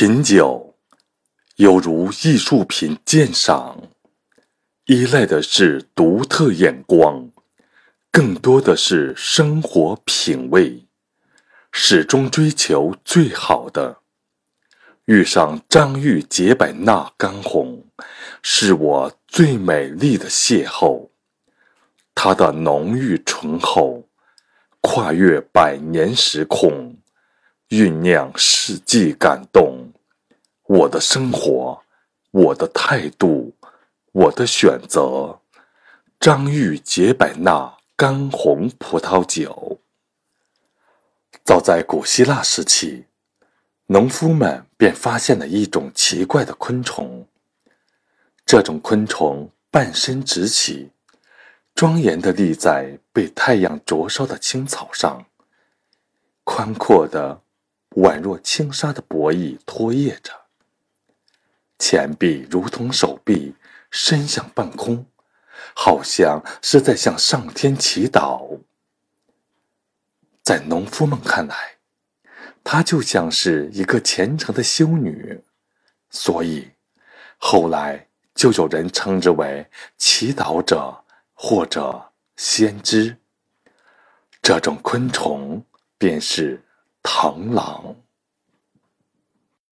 品酒，犹如艺术品鉴赏，依赖的是独特眼光，更多的是生活品味，始终追求最好的。遇上张裕解百纳干红，是我最美丽的邂逅。它的浓郁醇厚，跨越百年时空。酝酿世纪感动，我的生活，我的态度，我的选择。张裕杰百纳干红葡萄酒。早在古希腊时期，农夫们便发现了一种奇怪的昆虫。这种昆虫半身直起，庄严地立在被太阳灼烧的青草上，宽阔的。宛若轻纱的薄翼拖曳着，前臂如同手臂伸向半空，好像是在向上天祈祷。在农夫们看来，她就像是一个虔诚的修女，所以后来就有人称之为祈祷者或者先知。这种昆虫便是。螳螂。